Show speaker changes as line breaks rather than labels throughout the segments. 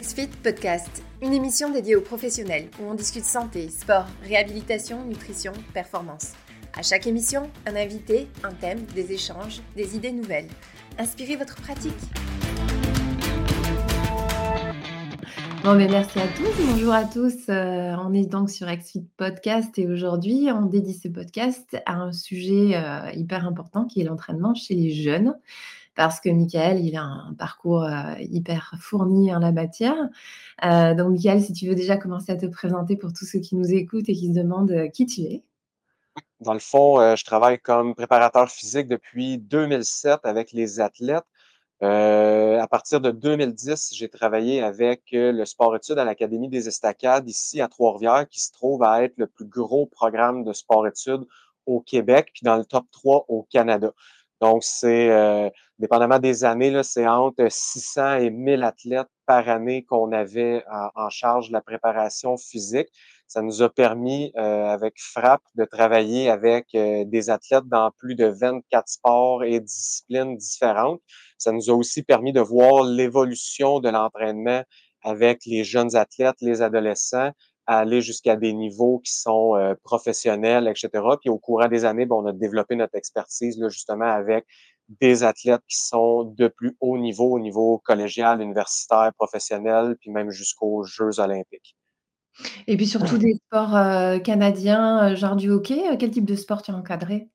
XFIT Podcast, une émission dédiée aux professionnels où on discute santé, sport, réhabilitation, nutrition, performance. À chaque émission, un invité, un thème, des échanges, des idées nouvelles. Inspirez votre pratique. Bon, mais merci à tous. Bonjour à tous. Euh, on est donc sur XFIT Podcast et aujourd'hui, on dédie ce podcast à un sujet euh, hyper important qui est l'entraînement chez les jeunes parce que Michael, il a un parcours euh, hyper fourni en la matière. Euh, donc, Michael, si tu veux déjà commencer à te présenter pour tous ceux qui nous écoutent et qui se demandent euh, qui tu es.
Dans le fond, je travaille comme préparateur physique depuis 2007 avec les athlètes. à partir de 2010, j'ai travaillé avec le sport-études à l'Académie des Estacades ici à Trois-Rivières, qui se trouve à être le plus gros programme de sport-études au Québec, puis dans le top 3 au Canada. Donc, c'est, euh, dépendamment des années, c'est entre 600 et 1000 athlètes par année qu'on avait en, charge de la préparation physique. Ça nous a permis, euh, avec FRAP, de travailler avec euh, des athlètes dans plus de 24 sports et disciplines différentes. Ça nous a aussi permis de voir l'évolution de l'entraînement avec les jeunes athlètes, les adolescents, aller jusqu'à des niveaux qui sont euh, professionnels, etc. Puis au courant des années, ben, on a développé notre expertise là, justement avec des athlètes qui sont de plus haut niveau, au niveau collégial, universitaire, professionnel, puis même jusqu'aux Jeux olympiques.
Et puis surtout des sports euh, canadiens, euh, genre du hockey. Quel type de sport tu as encadré?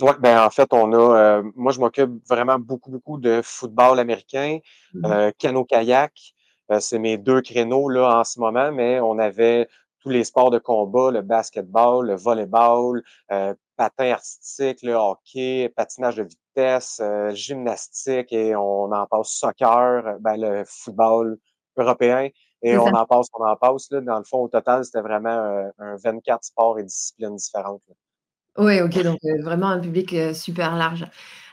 Oui, ben en fait, on a. moi, je m'occupe vraiment beaucoup, beaucoup de football américain, mmh euh, c'est mes deux créneaux là, en ce moment, mais on avait tous les sports de combat, le basketball, le volleyball, euh, patin artistique, le hockey, patinage de vitesse, euh, gymnastique et on en passe soccer, ben, le football européen et on en passe, on en passe. Là. Dans le fond, au total, c'était vraiment un 24 sports et disciplines différentes.
Oui, ok, donc vraiment un public super large.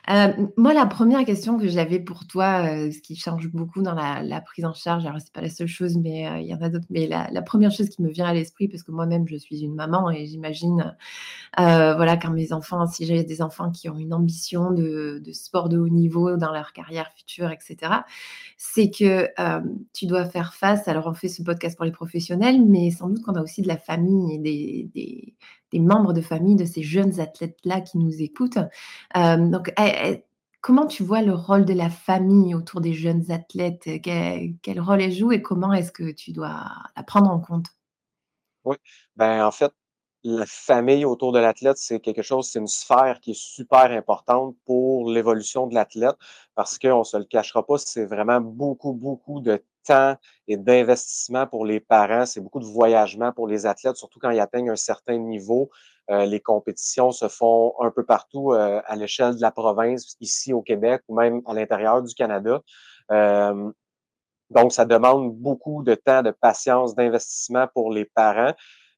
Euh, moi, la première question que j'avais pour toi, euh, ce qui change beaucoup dans la, prise en charge, alors c'est pas la seule chose, mais euh, il y en a d'autres, mais la, première chose qui me vient à l'esprit, parce que moi-même je suis une maman et j'imagine, voilà, quand mes enfants, si j'ai des enfants qui ont une ambition de, sport de haut niveau dans leur carrière future, etc., c'est que tu dois faire face. Alors, on fait ce podcast pour les professionnels, mais sans doute qu'on a aussi de la famille et des des membres de famille de ces jeunes athlètes-là qui nous écoutent. Euh, donc, eh, eh, comment tu vois le rôle de la famille autour des jeunes athlètes? Quel, rôle elle joue et comment est-ce que tu dois la prendre en compte?
Oui, ben en fait, la famille autour de l'athlète, c'est quelque chose, c'est une sphère qui est super importante pour l'évolution de l'athlète parce qu'on ne se le cachera pas, c'est vraiment beaucoup, beaucoup de temps et d'investissement pour les parents. C'est beaucoup de voyagement pour les athlètes, surtout quand ils atteignent un certain niveau. Euh, les compétitions se font un peu partout euh, à l'échelle de la province, ici au Québec ou même à l'intérieur du Canada. Euh, donc, ça demande beaucoup de temps, de patience, d'investissement pour les parents.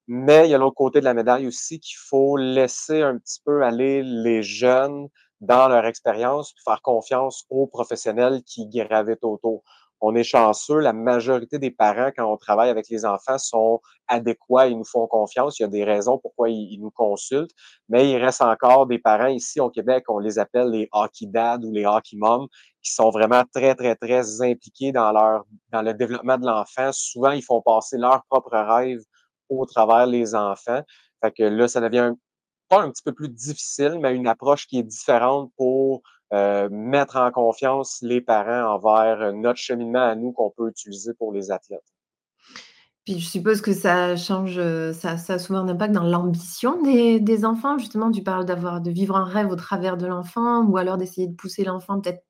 Mais il y a l'autre côté de la médaille aussi qu'il faut laisser un petit peu aller les jeunes dans leur expérience, faire confiance aux professionnels qui gravitent autour on est chanceux. La majorité des parents, quand on travaille avec les enfants, sont adéquats, ils nous font confiance. Il y a des raisons pourquoi ils, nous consultent. Mais il reste encore des parents ici au Québec, on les appelle les hockey dad ou les hockey moms, qui sont vraiment très, très, très impliqués dans leur, le développement de l'enfant. Souvent, ils font passer leurs propres rêves au travers les enfants. Fait que là, ça devient pas un petit peu plus difficile, mais une approche qui est différente pour euh, mettre en confiance les parents envers notre cheminement à nous qu'on peut utiliser pour les athlètes.
Puis je suppose que ça change, euh, ça, ça a souvent un impact dans l'ambition des, enfants. Justement, tu parles d'avoir de vivre un rêve au travers de l'enfant, ou alors d'essayer de pousser l'enfant peut-être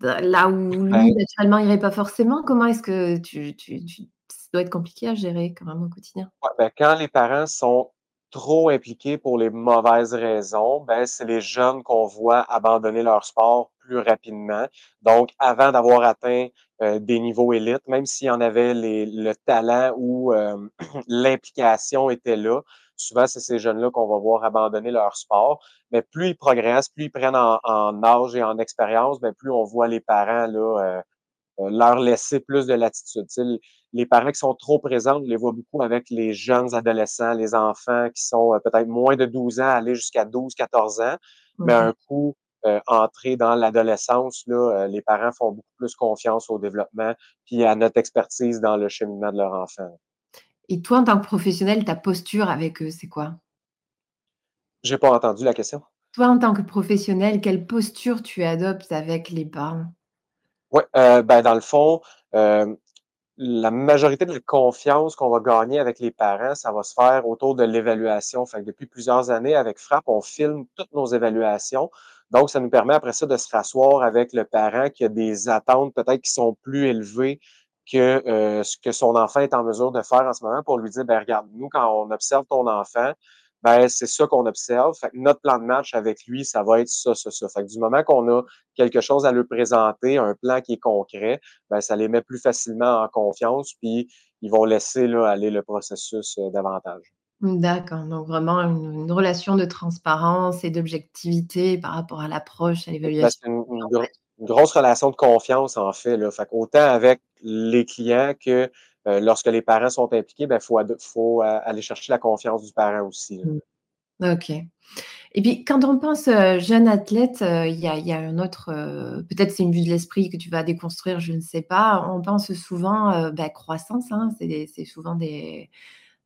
là où lui, naturellement, irait pas forcément. Comment est-ce que tu, tu, ça doit être compliqué à gérer quand même au quotidien?
Ben, quand les parents sont trop impliqués pour les mauvaises raisons, ben, c'est les jeunes qu'on voit abandonner leur sport plus rapidement. Donc, avant d'avoir atteint euh, des niveaux élites, même s'il y en avait le talent ou euh, l'implication était là, souvent, c'est ces jeunes-là qu'on va voir abandonner leur sport. Mais plus ils progressent, plus ils prennent en, âge et en expérience, ben, plus on voit les parents là, euh, leur laisser plus de latitude. Les parents qui sont trop présents, on les voit beaucoup avec les jeunes adolescents, les enfants qui sont euh, peut-être moins de 12 ans, aller jusqu'à 12, 14 ans. Mais un coup, euh, entrer dans l'adolescence, là, les parents font beaucoup plus confiance au développement puis à notre expertise dans le cheminement de leur enfant.
Et toi, en tant que professionnel, ta posture avec eux, c'est quoi?
J'ai pas entendu la question.
Toi, en tant que professionnel, quelle posture tu adoptes avec les parents?
Heu, ben, dans le fond, la majorité de la confiance qu'on va gagner avec les parents, ça va se faire autour de l'évaluation. Depuis plusieurs années, avec Frappe, on filme toutes nos évaluations. Donc, ça nous permet après ça de se rasseoir avec le parent qui a des attentes peut-être qui sont plus élevées que, heu, ce que son enfant est en mesure de faire en ce moment pour lui dire: «Ben, regarde, nous, quand on observe ton enfant, ben, c'est ça qu'on observe. Fait que notre plan de match avec lui, ça va être ça, ça, ça. Fait que du moment qu'on a quelque chose à lui présenter, un plan qui est concret, ben, ça les met plus facilement en confiance, puis ils vont laisser là, aller le processus euh, davantage.
D'accord, donc vraiment une, une relation de transparence et d'objectivité par rapport à l'approche, à l'évaluation.
une, une gro- une grosse relation de confiance, en fait. Là. Fait qu'autant avec les clients que euh, lorsque les parents sont impliqués, ben, faut, euh, aller chercher la confiance du parent aussi.
Mmh. OK. Et puis quand on pense, heu, jeune athlète, il y a il un autre, peut-être c'est une vue de l'esprit que tu vas déconstruire, je ne sais pas. On pense souvent, bah, croissance, hein, c'est souvent des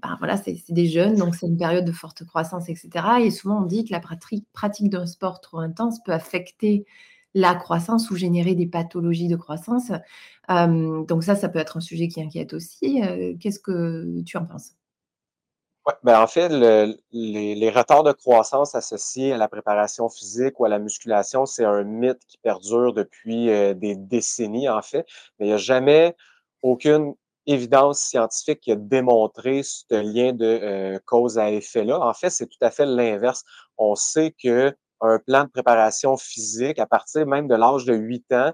ben, voilà, c'est des jeunes, donc c'est une période de forte croissance et cetera et souvent on dit que la pratrique pratique d'un sport trop intense peut affecter la croissance ou générer des pathologies de croissance. Hem, donc ça, ça peut être un sujet qui inquiète aussi, heu, qu'est-ce que tu en penses?
Ben, en fait, le les retards de croissance associés à la préparation physique ou à la musculation, c'est un mythe qui perdure depuis, heu, des décennies, en fait. Mais il y a jamais aucune évidence scientifique qui a démontré ce lien de, cause à effet-là. En fait, c'est tout à fait l'inverse. On sait qu'un plan de préparation physique, à partir même de l'âge de 8 ans,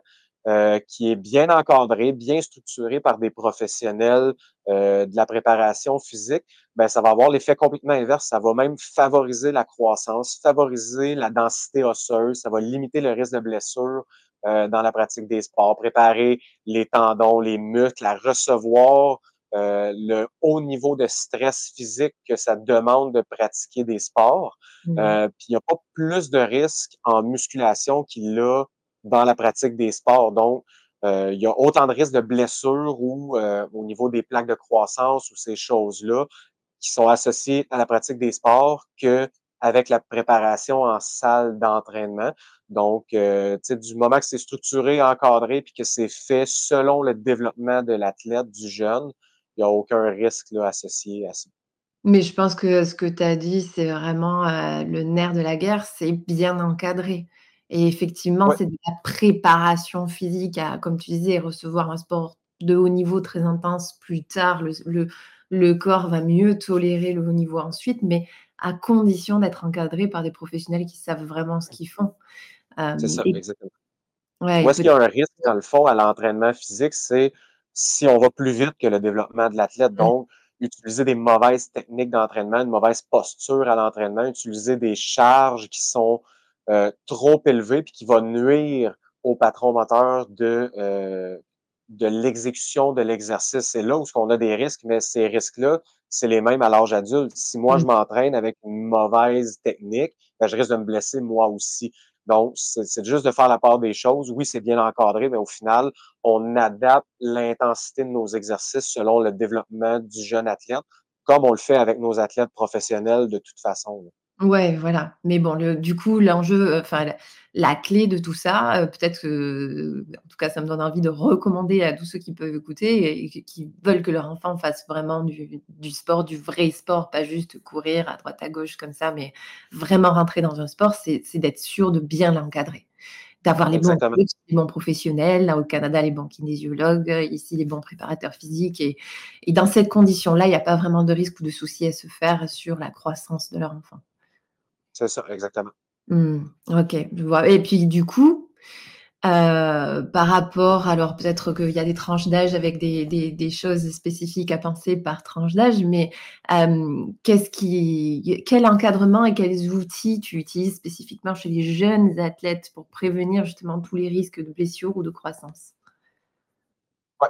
heu, qui est bien encadré, bien structuré par des professionnels, heu, de la préparation physique, ben, ça va avoir l'effet complètement inverse. Ça va même favoriser la croissance, favoriser la densité osseuse, ça va limiter le risque de blessure euh, dans la pratique des sports, préparer les tendons, les muscles, à recevoir euh, le haut niveau de stress physique que ça demande de pratiquer des sports.
Mmh
Euh, puis il n'y a pas plus de risque en musculation qu'il y a dans la pratique des sports. Donc, euh, il y a autant de risques de blessures ou au niveau des plaques de croissance ou ces choses-là qui sont associés à la pratique des sports que avec la préparation en salle d'entraînement. Donc, euh, du moment que c'est structuré, encadré, puis que c'est fait selon le développement de l'athlète, du jeune, n'y a aucun risque là, associé à ça.
Mais je pense que ce que tu as dit, c'est vraiment, heu, le nerf de la guerre, c'est bien encadré et effectivement, c'est de la préparation physique à, comme tu disais, recevoir un sport de haut niveau très intense plus tard. Le le le corps va mieux tolérer le haut niveau ensuite, mais à condition d'être encadré par des professionnels qui savent vraiment ce qu'ils font.
c'est
Hem
ça,
et
exactement.
ouais et
est-ce qu'il y a un risque, dans le fond, à l'entraînement physique, c'est si on va plus vite que le développement de l'athlète.
mmh,
Donc, utiliser des mauvaises techniques d'entraînement, une mauvaise posture à l'entraînement, utiliser des charges qui sont euh, trop élevées puis qui vont nuire au patron moteur de, euh, de l'exécution de l'exercice. C'est là où on a des risques, mais ces risques-là, c'est les mêmes à l'âge adulte. Si moi,
mmh.
je m'entraîne avec une mauvaise technique, ben, je risque de me blesser moi aussi. Donc, c'est juste de faire la part des choses. Oui, c'est bien encadré, mais au final, on adapte l'intensité de nos exercices selon le développement du jeune athlète, comme on le fait avec nos athlètes professionnels de toute façon.
Ouais, voilà. Mais bon, le du coup, l'enjeu, heu, enfin la la clé de tout ça, heu, peut-être que, en tout cas, ça me donne envie de recommander à tous ceux qui peuvent écouter et qui qui veulent que leur enfant fasse vraiment du du sport, du vrai sport, pas juste courir à droite à gauche comme ça, mais vraiment rentrer dans un sport, c'est d'être sûr de bien l'encadrer. D'avoir les bons
Exactement.
coachs, les bons professionnels, là au Canada, les bons kinésiologues, ici les bons préparateurs physiques et et dans cette condition-là, il y a pas vraiment de risque ou de souci à se faire sur la croissance de leur enfant.
C'est ça, exactement.
Mmh. OK, je vois et puis du coup, heu, par rapport alors peut-être qu'il y a des tranches d'âge avec des des des choses spécifiques à penser par tranche d'âge, mais qu'est-ce qui quel encadrement et quels outils tu utilises spécifiquement chez les jeunes athlètes pour prévenir justement tous les risques de blessures ou de croissance?
Ouais.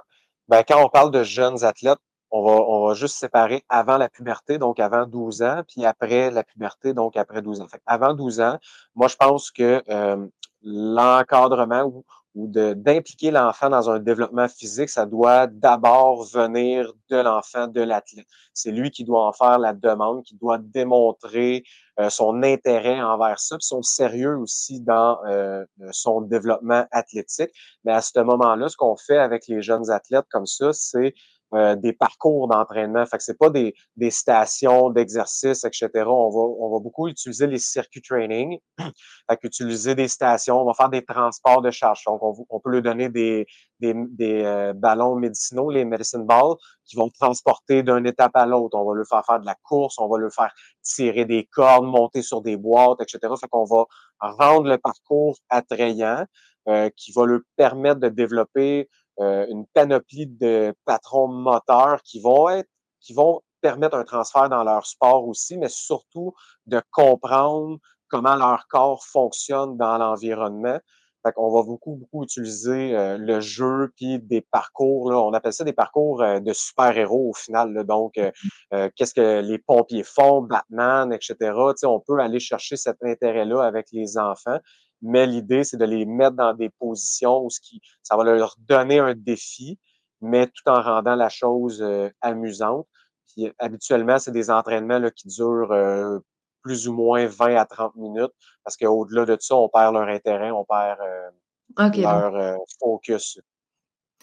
Ben, quand on parle de jeunes athlètes, on va, on va juste séparer avant la puberté, donc avant 12 ans, puis après la puberté, donc après 12 ans. Fait avant 12 ans, moi, je pense que euh, l'encadrement ou, ou d'impliquer l'enfant dans un développement physique, ça doit d'abord venir de l'enfant, de l'athlète. C'est lui qui doit en faire la demande, qui doit démontrer euh, son intérêt envers ça, puis son sérieux aussi dans euh, son développement athlétique. Mais à ce moment-là, ce qu'on fait avec les jeunes athlètes comme ça, c'est euh, des parcours d'entraînement. Fait que c'est pas des, des stations d'exercice, etc. On va, on va beaucoup utiliser les circuits training. fait qu'utiliser des stations, on va faire des transports de charge. Donc, on, on peut lui donner des, des, des euh, ballons médicinaux, les medicine balls, qui vont transporter d'une étape à l'autre. On va lui faire faire de la course, on va lui faire tirer des cordes, monter sur des boîtes, etc. Fait qu'on va rendre le parcours attrayant, euh, qui va lui permettre de développer euh, une panoplie de patrons moteurs qui vont être, qui vont permettre un transfert dans leur sport aussi, mais surtout de comprendre comment leur corps fonctionne dans l'environnement. Fait qu'on va beaucoup, beaucoup utiliser euh, le jeu puis des parcours. Là, on appelle ça des parcours euh, de super-héros au final. Là. Donc, qu'est-ce que les pompiers font, Batman, etc. on peut aller chercher cet intérêt-là avec les enfants mais l'idée, c'est de les mettre dans des positions où ce qui, ça va leur donner un défi, mais tout en rendant la chose euh, amusante. Puis, habituellement, c'est des entraînements là, qui durent euh, plus ou moins 20 à 30 minutes, parce qu'au-delà de ça, on perd leur intérêt, on perd euh, leur focus.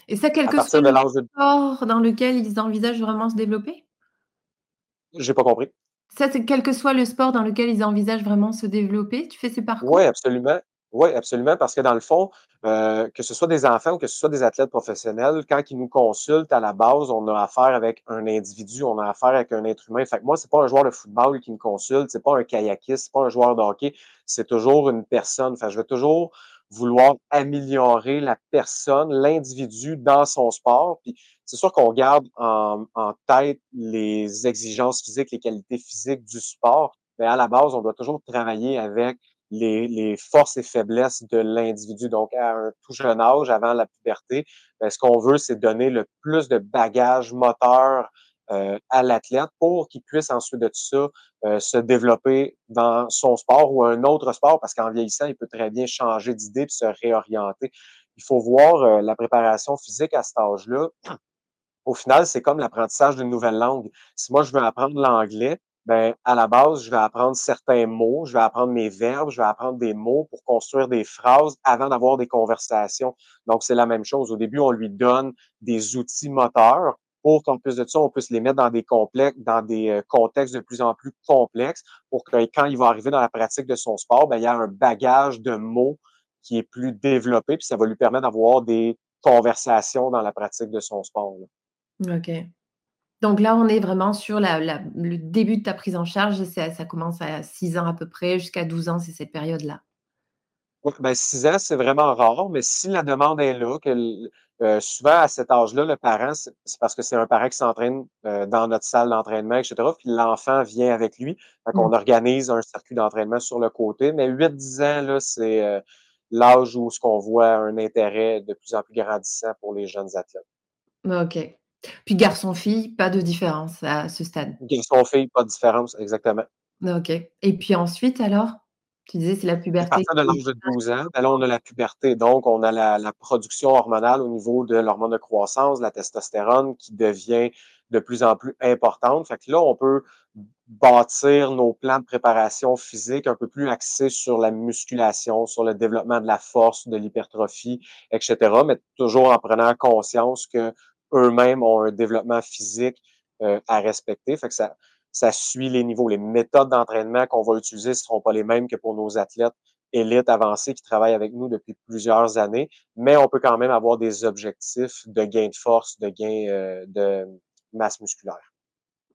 Et ça, quelque soit le sport dans lequel ils envisagent vraiment se développer?
J'ai pas compris.
Ça, c'est quel que soit le sport dans lequel ils envisagent vraiment se développer, tu fais ces parcours?
Oui, absolument. Oui, absolument, parce que dans le fond, euh, que ce soit des enfants ou que ce soit des athlètes professionnels, quand ils nous consultent, à la base, on a affaire avec un individu, on a affaire avec un être humain. Fait que moi, c'est pas un joueur de football qui me consulte, c'est pas un kayakiste, c'est pas un joueur de hockey, c'est toujours une personne. Je vais toujours vouloir améliorer la personne, l'individu dans son sport. Puis c'est sûr qu'on garde en, tête les exigences physiques, les qualités physiques du sport, mais à la base, on doit toujours travailler avec les, forces et faiblesses de l'individu. Donc, à un tout jeune âge, avant la puberté, ben, ce qu'on veut, c'est donner le plus de bagages moteurs euh, à l'athlète pour qu'il puisse ensuite de tout ça euh, se développer dans son sport ou un autre sport, parce qu'en vieillissant, il peut très bien changer d'idée et se réorienter. Il faut voir euh, la préparation physique à cet âge-là au final, c'est comme l'apprentissage d'une nouvelle langue. Si moi, je veux apprendre l'anglais, ben, à la base, je vais apprendre certains mots, je vais apprendre mes verbes, je vais apprendre des mots pour construire des phrases avant d'avoir des conversations. Donc, c'est la même chose. Au début, on lui donne des outils moteurs pour qu'en plus de ça, on puisse les mettre dans des complexes, dans des euh, contextes de plus en plus complexes pour que quand il va arriver dans la pratique de son sport, ben, il y a un bagage de mots qui est plus développé, puis ça va lui permettre d'avoir des conversations dans la pratique de son sport.
OK. Donc là, on est vraiment sur la le début de ta prise en charge ça ça commence à 6 ans à peu près, jusqu'à 12 ans, c'est cette période-là?
Ben 6 ans, c'est vraiment rare, mais si la demande est là, que euh, souvent à cet âge-là, le parent, c'est parce que c'est un parent qui s'entraîne, euh, dans notre salle d'entraînement etc. puis l'enfant vient avec lui. Fait qu'on mmh. organise un circuit d'entraînement sur le côté, mais 8-10 ans, là, c'est, euh, l'âge où ce qu'on voit un intérêt de plus en plus grandissant pour les jeunes athlètes.
OK. Puis garçon-fille, pas de différence à ce stade?
Garçon-fille, pas de différence, exactement.
OK. Et puis ensuite alors? Tu disais c'est la puberté. À
partir de l'âge de 12 ans, ben là, on a la puberté. Donc, on a la, la production hormonale au niveau de l'hormone de croissance, la testostérone, qui devient de plus en plus importante. Fait que là, on peut bâtir nos plans de préparation physique un peu plus axés sur la musculation, sur le développement de la force, de l'hypertrophie, etc., mais toujours en prenant conscience que eux-mêmes ont un développement physique euh, à respecter. Fait que ça, ça suit les niveaux. Les méthodes d'entraînement qu'on va utiliser ne seront pas les mêmes que pour nos athlètes élites avancés qui travaillent avec nous depuis plusieurs années, mais on peut quand même avoir des objectifs de gain de force, de gain euh, de masse musculaire.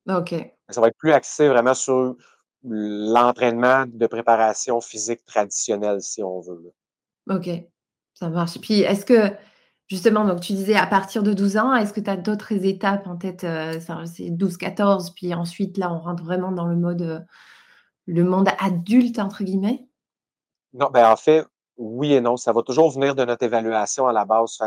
OK.
Ça va être plus axé vraiment sur l'entraînement de préparation physique traditionnelle, si on veut.
OK, ça marche. Puis est-ce que Justement, donc tu disais à partir de 12 ans, est-ce que tu as d'autres étapes en tête? Euh, c'est 12-14, puis ensuite là, on rentre vraiment dans le mode, euh, le monde «adulte» entre guillemets?
Non, ben, en fait, oui et non. Ça va toujours venir de notre évaluation à la base.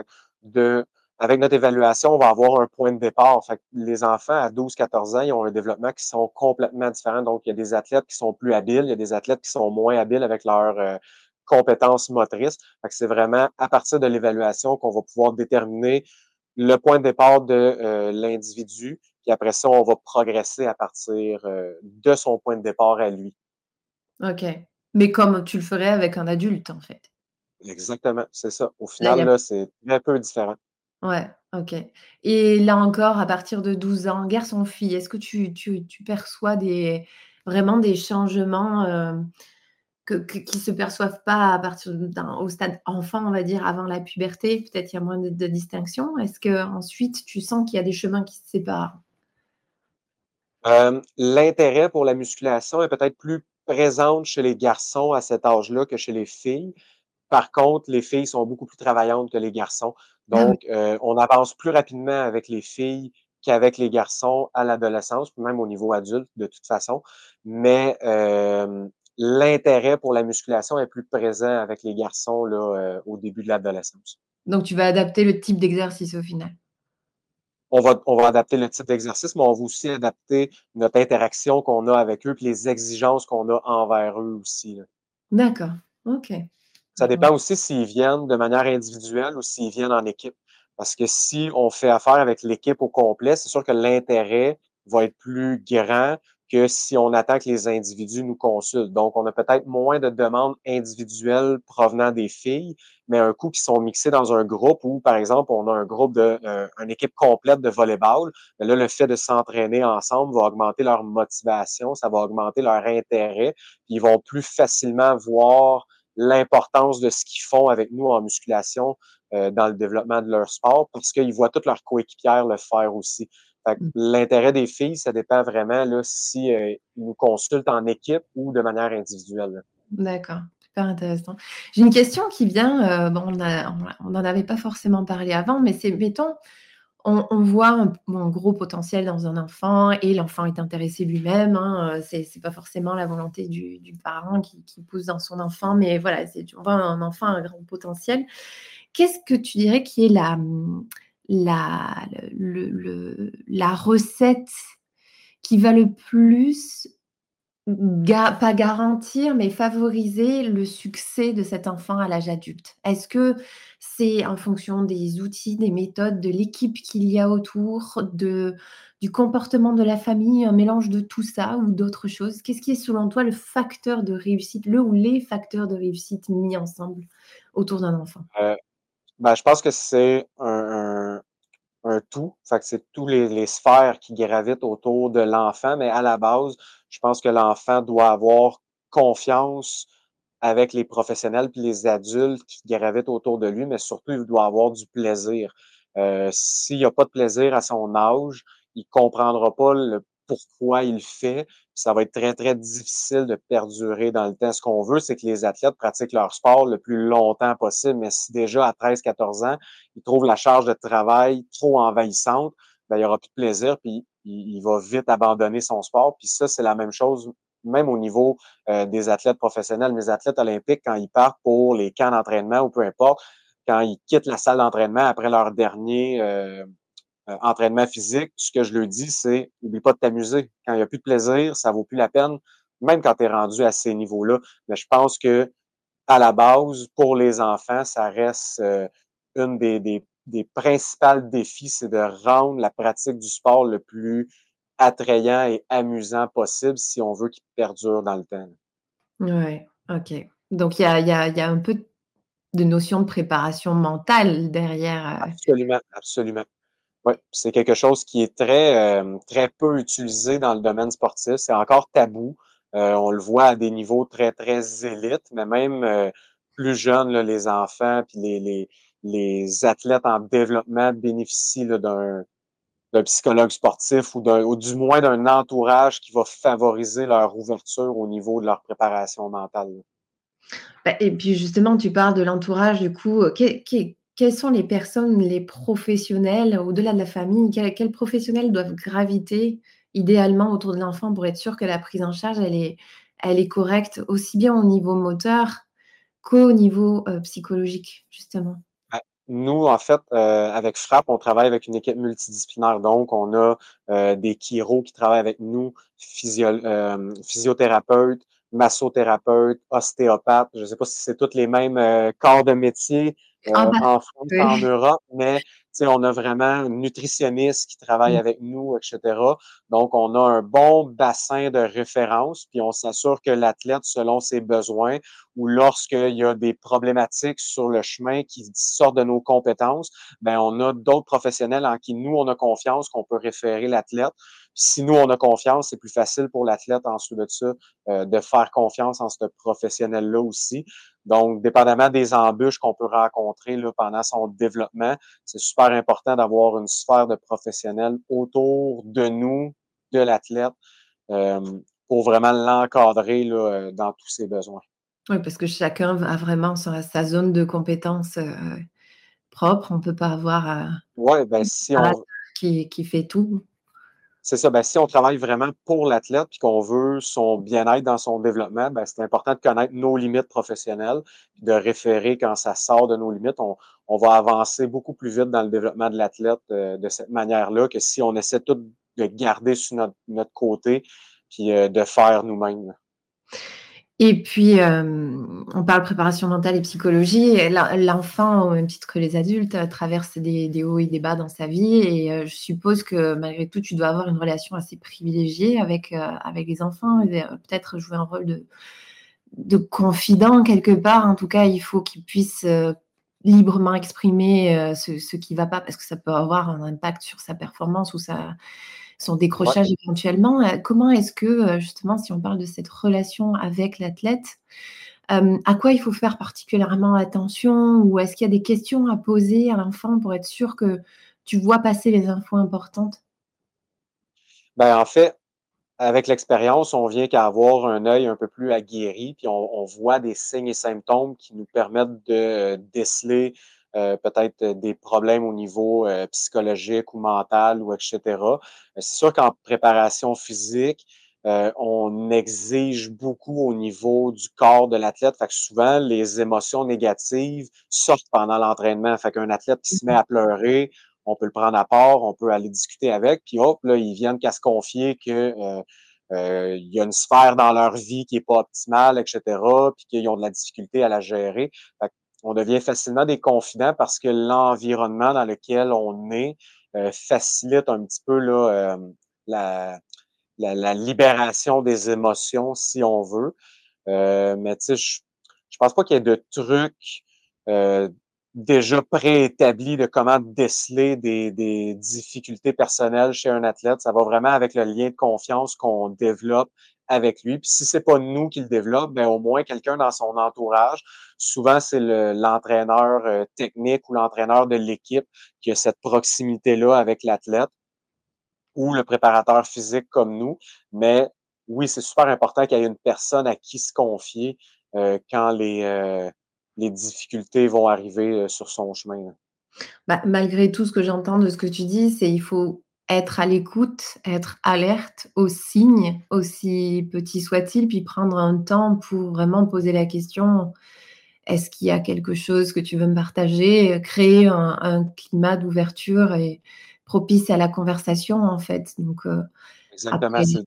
avec notre évaluation, on va avoir un point de départ. Les enfants à 12-14 ans, ils ont un développement qui sont complètement différents. Donc, il y a des athlètes qui sont plus habiles, il y a des athlètes qui sont moins habiles avec leurs euh, compétences motrices. C'est vraiment à partir de l'évaluation qu'on va pouvoir déterminer le point de départ de euh, l'individu. Puis après ça, on va progresser à partir euh, de son point de départ à lui.
OK. Mais comme tu le ferais avec un adulte, en fait.
Exactement, c'est ça. Au final, là, c'est très peu différent.
Ouais, OK. Et là encore, à partir de 12 ans, garçon-fille, est-ce que tu tu tu perçois des vraiment des changements, heu, que que qui se perçoivent pas à partir d'un au stade enfant, on va dire, avant la puberté? Peut-être il y a moins de de distinction. Est-ce qu'ensuite tu sens qu'il y a des chemins qui se séparent?
Hem, l'intérêt pour la musculation est peut-être plus présente chez les garçons à cet âge-là que chez les filles. Par contre, les filles sont beaucoup plus travaillantes que les garçons.
Ah.
Donc, heu, on avance plus rapidement avec les filles qu'avec les garçons à l'adolescence, même au niveau adulte de toute façon. Mais, hem, l'intérêt pour la musculation est plus présent avec les garçons là, heu, au début de l'adolescence.
Donc tu vas adapter le type d'exercice au final?
On va on va adapter le type d'exercice, mais on va aussi adapter notre interaction qu'on a avec eux, puis les exigences qu'on a envers eux aussi.
D'accord, OK.
Ça dépend aussi s'ils viennent de manière individuelle ou s'ils viennent en équipe. Parce que si on fait affaire avec l'équipe au complet, c'est sûr que l'intérêt va être plus grand que si on attend que les individus nous consultent. Donc, on a peut-être moins de demandes individuelles provenant des filles, mais un coup qui sont mixés dans un groupe où, par exemple, on a un groupe de, euh, une équipe complète de volleyball, mais là, le fait de s'entraîner ensemble va augmenter leur motivation, ça va augmenter leur intérêt, puis ils vont plus facilement voir l'importance de ce qu'ils font avec nous en musculation euh, dans le développement de leur sport parce qu'ils voient toutes leurs coéquipières le faire aussi. L'intérêt des filles, ça dépend vraiment là, si euh, nous consultent en équipe ou de manière individuelle.
D'accord, super intéressant. J'ai une question qui vient, heu, bon, on n'en avait pas forcément parlé avant, mais c'est mettons, on voit un gros potentiel dans un enfant et l'enfant est intéressé lui-même, hein, heu, c'est pas forcément la volonté du parent qui pousse dans son enfant, mais voilà, c'est on voit un enfant à un grand potentiel. Qu'est-ce que tu dirais qui est la, mmh, la la recette qui va le plus pas garantir, mais favoriser le succès de cet enfant à l'âge adulte? Est-ce que c'est en fonction des outils, des méthodes, de l'équipe qu'il y a autour, de du comportement de la famille, un mélange de tout ça ou d'autres choses? Qu'est-ce qui est selon toi le facteur de réussite, le ou les facteurs de réussite mis ensemble autour d'un enfant?
Euh, ben, je pense que c'est un, tout. Fait que c'est tous les, sphères qui gravitent autour de l'enfant, mais à la base, je pense que l'enfant doit avoir confiance avec les professionnels puis les adultes qui gravitent autour de lui, mais surtout, il doit avoir du plaisir. Euh, s'il n'y a pas de plaisir à son âge, il comprendra pas le pourquoi il fait. Ça va être très, très difficile de perdurer dans le temps. Ce qu'on veut, c'est que les athlètes pratiquent leur sport le plus longtemps possible. Mais si déjà à 13, 14 ans, ils trouvent la charge de travail trop envahissante, ben, il n'y aura plus de plaisir, puis il, il, va vite abandonner son sport. Puis ça, c'est la même chose même au niveau euh, des athlètes professionnels, mes athlètes olympiques, quand ils partent pour les camps d'entraînement ou peu importe, quand ils quittent la salle d'entraînement après leur dernier euh, euh, entraînement physique, ce que je leur dis, c'est n'oublie pas de t'amuser. Quand il n'y a plus de plaisir, ça vaut plus la peine, même quand tu es rendu à ces niveaux-là. Mais je pense que à la base, pour les enfants, ça reste euh, une des, des, des principales défis, c'est de rendre la pratique du sport le plus attrayant et amusant possible si on veut qu'il perdure dans le temps.
Ouais, OK. Donc il y a, y, a, y a un peu de notion de préparation mentale derrière. Euh...
Absolument, absolument. Oui, c'est quelque chose qui est très, euh, très peu utilisé dans le domaine sportif. C'est encore tabou. Euh, on le voit à des niveaux très, très élites, mais même euh, plus jeunes, les enfants puis les, les, les athlètes en développement bénéficient d'un d'un psychologue sportif ou, ou du moins d'un entourage qui va favoriser leur ouverture au niveau de leur préparation mentale.
Bah, et puis justement, tu parles de l'entourage, du coup, qu'est, quelles sont les personnes, les professionnels, au-delà de la famille, quels, professionnels doivent graviter idéalement autour de l'enfant pour être sûr que la prise en charge, elle est, correcte, aussi bien au niveau moteur qu'au niveau euh, psychologique, justement?
Nous, en fait, euh, avec Frappe, on travaille avec une équipe multidisciplinaire. Donc, on a euh, des chiro qui travaillent avec nous, euh, physiothérapeutes, massothérapeutes, ostéopathes. Je ne sais pas si c'est tous les mêmes corps de métier
Bah,
en France,
oui.
en Europe, mais on a vraiment un nutritionniste qui travaille
Mmh.
avec nous, etc. Donc, on a un bon bassin de référence, puis on s'assure que l'athlète, selon ses besoins, ou lorsqu'il y a des problématiques sur le chemin qui sortent de nos compétences, ben on a d'autres professionnels en qui nous, on a confiance, qu'on peut référer l'athlète. Si nous, on a confiance, c'est plus facile pour l'athlète ensuite de ça euh, de faire confiance en ce professionnel-là aussi. Donc, dépendamment des embûches qu'on peut rencontrer là, pendant son développement, c'est super important d'avoir une sphère de professionnels autour de nous, de l'athlète, euh, pour vraiment l'encadrer là, dans tous ses besoins.
Oui, parce que chacun a vraiment sa, zone de compétences euh, propre. On ne peut pas avoir euh,
ouais, ben, si on...
qui, qui fait tout.
C'est ça. Ben, si on travaille vraiment pour l'athlète et qu'on veut son bien-être dans son développement, ben, c'est important de connaître nos limites professionnelles, de référer quand ça sort de nos limites. On, va avancer beaucoup plus vite dans le développement de l'athlète euh, de cette manière-là que si on essaie tout de garder sur notre, notre côté puis euh, de faire nous-mêmes.
Et puis, euh, on parle préparation mentale et psychologie. L'enfant, au même titre que les adultes, traverse des, hauts et des bas dans sa vie. Et euh, je suppose que malgré tout, tu dois avoir une relation assez privilégiée avec, euh, avec les enfants peut-être jouer un rôle de, de confident quelque part. En tout cas, il faut qu'ils puissent librement exprimer ce, ce qui ne va pas parce que ça peut avoir un impact sur sa performance ou sa son décrochage ouais. éventuellement. Euh, comment est-ce que, euh, justement, si on parle de cette relation avec l'athlète, euh, à quoi il faut faire particulièrement attention ou est-ce qu'il y a des questions à poser à l'enfant pour être sûr que tu vois passer les infos importantes?
Ben, en fait, avec l'expérience, on vient qu'à avoir un œil un peu plus aguerri, puis on, on, voit des signes et symptômes qui nous permettent de déceler euh, peut-être des problèmes au niveau euh, psychologique ou mental ou etc. C'est sûr qu'en préparation physique, euh, on exige beaucoup au niveau du corps de l'athlète. Fait que souvent, les émotions négatives sortent pendant l'entraînement. Fait qu'un athlète qui se met à pleurer, on peut le prendre à part, on peut aller discuter avec, puis hop, là, ils viennent qu'à se confier que euh, il y a une sphère dans leur vie qui est pas optimale, etc., puis qu'ils ont de la difficulté à la gérer. Fait on devient facilement des confidents parce que l'environnement dans lequel on est euh, facilite un petit peu euh, la, libération des émotions, si on veut. Euh, mais tu je, je pense pas qu'il y ait de trucs déjà préétablis de comment déceler des difficultés personnelles chez un athlète. Ça va vraiment avec le lien de confiance qu'on développe avec lui. Puis si c'est pas nous qui le développe, ben au moins quelqu'un dans son entourage. Souvent, c'est l'entraîneur le, euh, technique ou l'entraîneur de l'équipe qui a cette proximité-là avec l'athlète ou le préparateur physique comme nous. Mais oui, c'est super important qu'il y ait une personne à qui se confier euh, quand les, euh, les difficultés vont arriver sur son chemin.
Bah, malgré tout ce que j'entends de ce que tu dis, c'est il faut être à l'écoute, être alerte aux signes, aussi petits soient-ils, puis prendre un temps pour vraiment poser la question est-ce qu'il y a quelque chose que tu veux me partager? Créer un, un climat d'ouverture et propice à la conversation, en fait. Donc, euh,
Exactement. Il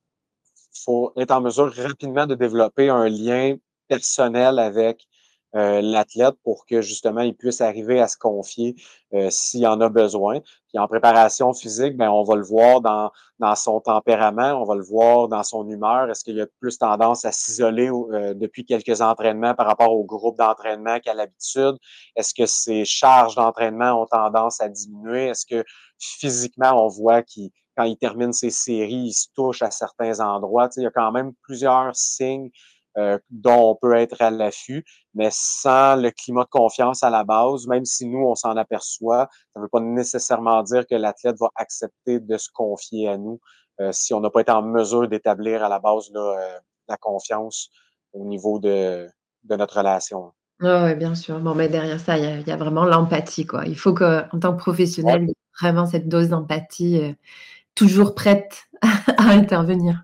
faut être en mesure rapidement de développer un lien personnel avec euh, l'athlète pour que justement il puisse arriver à se confier euh, s'il en a besoin. Puis en préparation physique, ben on va le voir dans, dans son tempérament, on va le voir dans son humeur. Est-ce qu'il a plus tendance à s'isoler euh, depuis quelques entraînements par rapport au groupe d'entraînement qu'à l'habitude? Est-ce que ses charges d'entraînement ont tendance à diminuer? Est-ce que physiquement on voit qu'il quand il termine ses séries, il se touche à certains endroits? Tu sais, il y a quand même plusieurs signes euh, dont on peut être à l'affût, mais sans le climat de confiance à la base, même si nous, on s'en aperçoit, ça ne veut pas nécessairement dire que l'athlète va accepter de se confier à nous euh, si on n'a pas été en mesure d'établir à la base là, euh, la confiance au niveau de, de notre relation.
Oh, oui, bien sûr. Bon, mais derrière ça, il y, y, a vraiment l'empathie. quoi. Il faut qu'en tant que professionnel, ouais. vraiment cette dose d'empathie toujours prête à intervenir.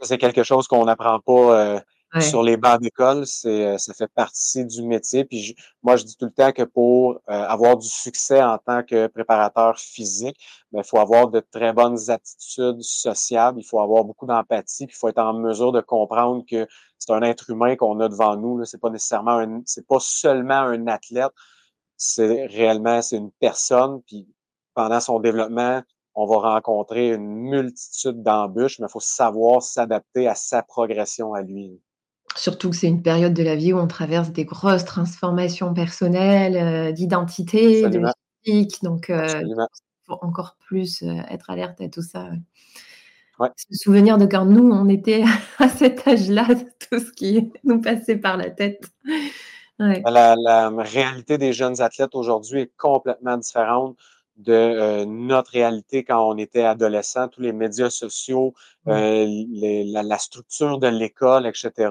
Ça, c'est quelque chose qu'on n'apprend pas sur les bancs d'école, c'est, ça fait partie du métier. Puis moi, je dis tout le temps que pour avoir du succès en tant que préparateur physique, ben, il faut avoir de très bonnes attitudes sociables, il faut avoir beaucoup d'empathie, puis il faut être en mesure de comprendre que c'est un être humain qu'on a devant nous. C'est pas nécessairement un, c'est pas seulement un athlète, c'est réellement c'est une personne. Puis pendant son développement, on va rencontrer une multitude d'embûches, mais il faut savoir s'adapter à sa progression à lui.
Surtout que c'est une période de la vie où on traverse des grosses transformations personnelles, euh, d'identité, de physique. Donc, euh, il faut encore plus euh, être alerte à tout ça. Se souvenir de quand nous, on était à cet âge-là, tout ce qui nous passait par la tête.
La, la, réalité des jeunes athlètes aujourd'hui est complètement différente de euh, notre réalité quand on était adolescent, tous les médias sociaux, euh, la, structure de l'école, etc.,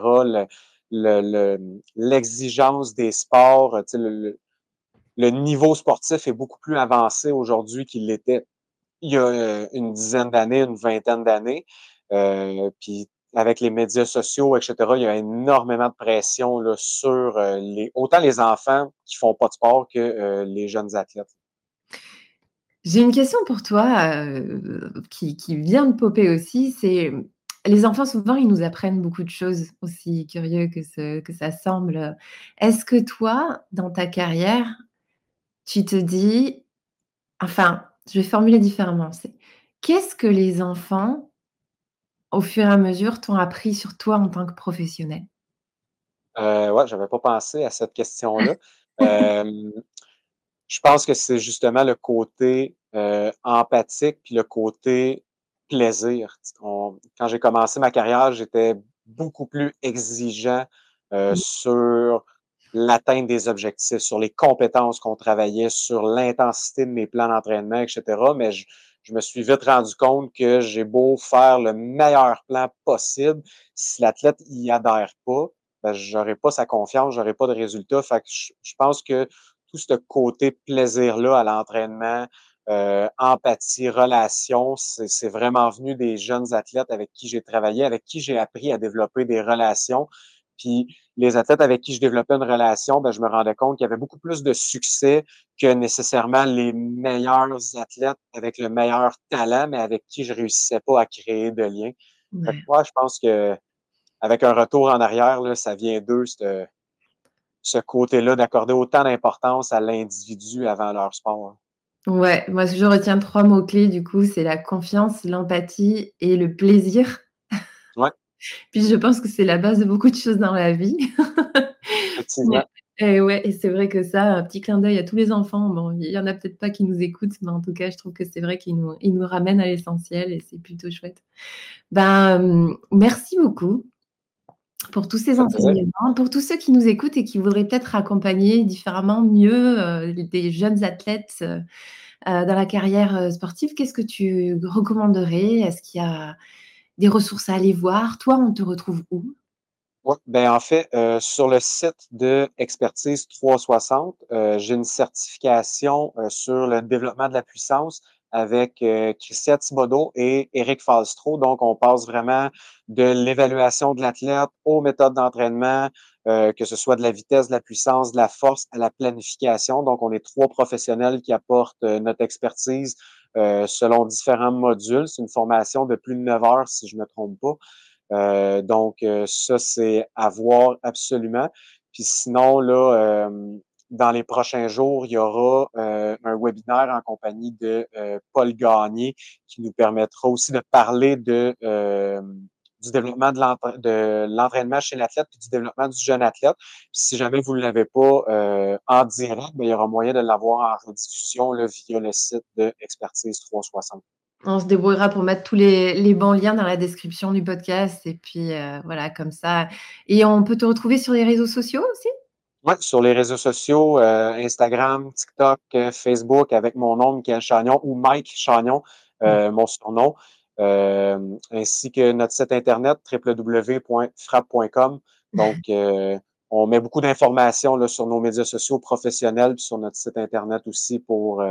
l'exigence le, des sports, le, niveau sportif est beaucoup plus avancé aujourd'hui qu'il l'était il y a euh, une dizaine d'années, une vingtaine d'années. puis avec les médias sociaux, etc., il y a énormément de pression là, sur les, autant les enfants qui font pas de sport que les jeunes athlètes.
J'ai une question pour toi euh, qui, vient de popper aussi. C'est les enfants, souvent, ils nous apprennent beaucoup de choses, aussi curieux que, ce, que ça semble. Est-ce que toi, dans ta carrière, tu te dis, enfin, je vais formuler différemment, c'est qu'est-ce que les enfants, au fur et à mesure, t'ont appris sur toi en tant que professionnel?
Euh, ouais, j'avais pas pensé à cette question-là. euh, je pense que c'est justement le côté euh, empathique puis le côté plaisir. quand j'ai commencé ma carrière, j'étais beaucoup plus exigeant euh, mmh. sur l'atteinte des objectifs, sur les compétences qu'on travaillait, sur l'intensité de mes plans d'entraînement, etc. Mais je, me suis vite rendu compte que j'ai beau faire le meilleur plan possible, si l'athlète y adhère pas, ben, j'aurai pas sa confiance, j'aurai pas de résultat. Fait que je pense que tout ce côté plaisir-là à l'entraînement, euh, empathie, relation, c'est vraiment venu des jeunes athlètes avec qui j'ai travaillé, avec qui j'ai appris à développer des relations. Puis les athlètes avec qui je développais une relation, ben, je me rendais compte qu'il y avait beaucoup plus de succès que nécessairement les meilleurs athlètes avec le meilleur talent, mais avec qui je réussissais pas à créer de liens. moi, je pense que avec un retour en arrière, là, ça vient d'eux, ce côté-là d'accorder autant d'importance à l'individu avant leur sport.
Ouais, moi je retiens trois mots-clés du coup, c'est la confiance, l'empathie et le plaisir.
Ouais.
Puis je pense que c'est la base de beaucoup de choses dans la vie. et ouais, et c'est vrai que ça, un petit clin d'œil à tous les enfants. Bon, il y en a peut-être pas qui nous écoutent, mais en tout cas, je trouve que c'est vrai qu'ils nous, ils nous ramènent à l'essentiel et c'est plutôt chouette. Ben, merci beaucoup pour tous ces enseignements, pour tous ceux qui nous écoutent et qui voudraient peut-être accompagner différemment, mieux euh, des jeunes athlètes euh, euh, dans la carrière sportive, qu'est-ce que tu recommanderais? Est-ce qu'il y a des ressources à aller voir? Toi, on te retrouve où?
Ouais, ben en fait, sur le site de Expertise 360, j'ai une certification sur le développement de la puissance avec euh, Christian Thibodeau et Eric Falstro. Donc, on passe vraiment de l'évaluation de l'athlète aux méthodes d'entraînement, euh, que ce soit de la vitesse, de la puissance, de la force, à la planification. Donc, on est trois professionnels qui apportent euh, notre expertise selon différents modules. C'est une formation de plus de neuf heures, si je ne me trompe pas. donc, ça, c'est à voir absolument. Puis sinon, là, dans les prochains jours, il y aura euh, un webinaire en compagnie de euh, Paul Gagné qui nous permettra aussi de parler euh, du développement de l'entraînement chez l'athlète et du développement du jeune athlète. si jamais vous ne l'avez pas en direct, bien, il y aura moyen de l'avoir en rediffusion via le site de Expertise 360.
On se débrouillera pour mettre tous les, les, bons liens dans la description du podcast. Et puis, voilà, comme ça. Et on peut te retrouver sur les réseaux sociaux aussi?
Oui, sur les réseaux sociaux, euh, Instagram, TikTok, euh, Facebook, avec mon nom, Michael Chagnon, ou Mike Chagnon, euh, mon surnom, ainsi que notre site internet, www.frappe.com. Donc, on met beaucoup d'informations sur nos médias sociaux professionnels, puis sur notre site internet aussi pour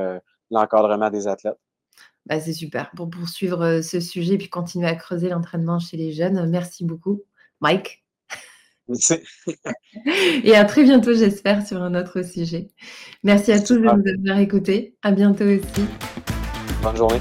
l'encadrement des athlètes.
Bah, c'est super. Pour poursuivre ce sujet, puis continuer à creuser l'entraînement chez les jeunes, merci beaucoup, Mike? Et à très bientôt, j'espère, sur un autre sujet. Merci à tous de nous avoir écoutés. À bientôt aussi.
Bonne journée.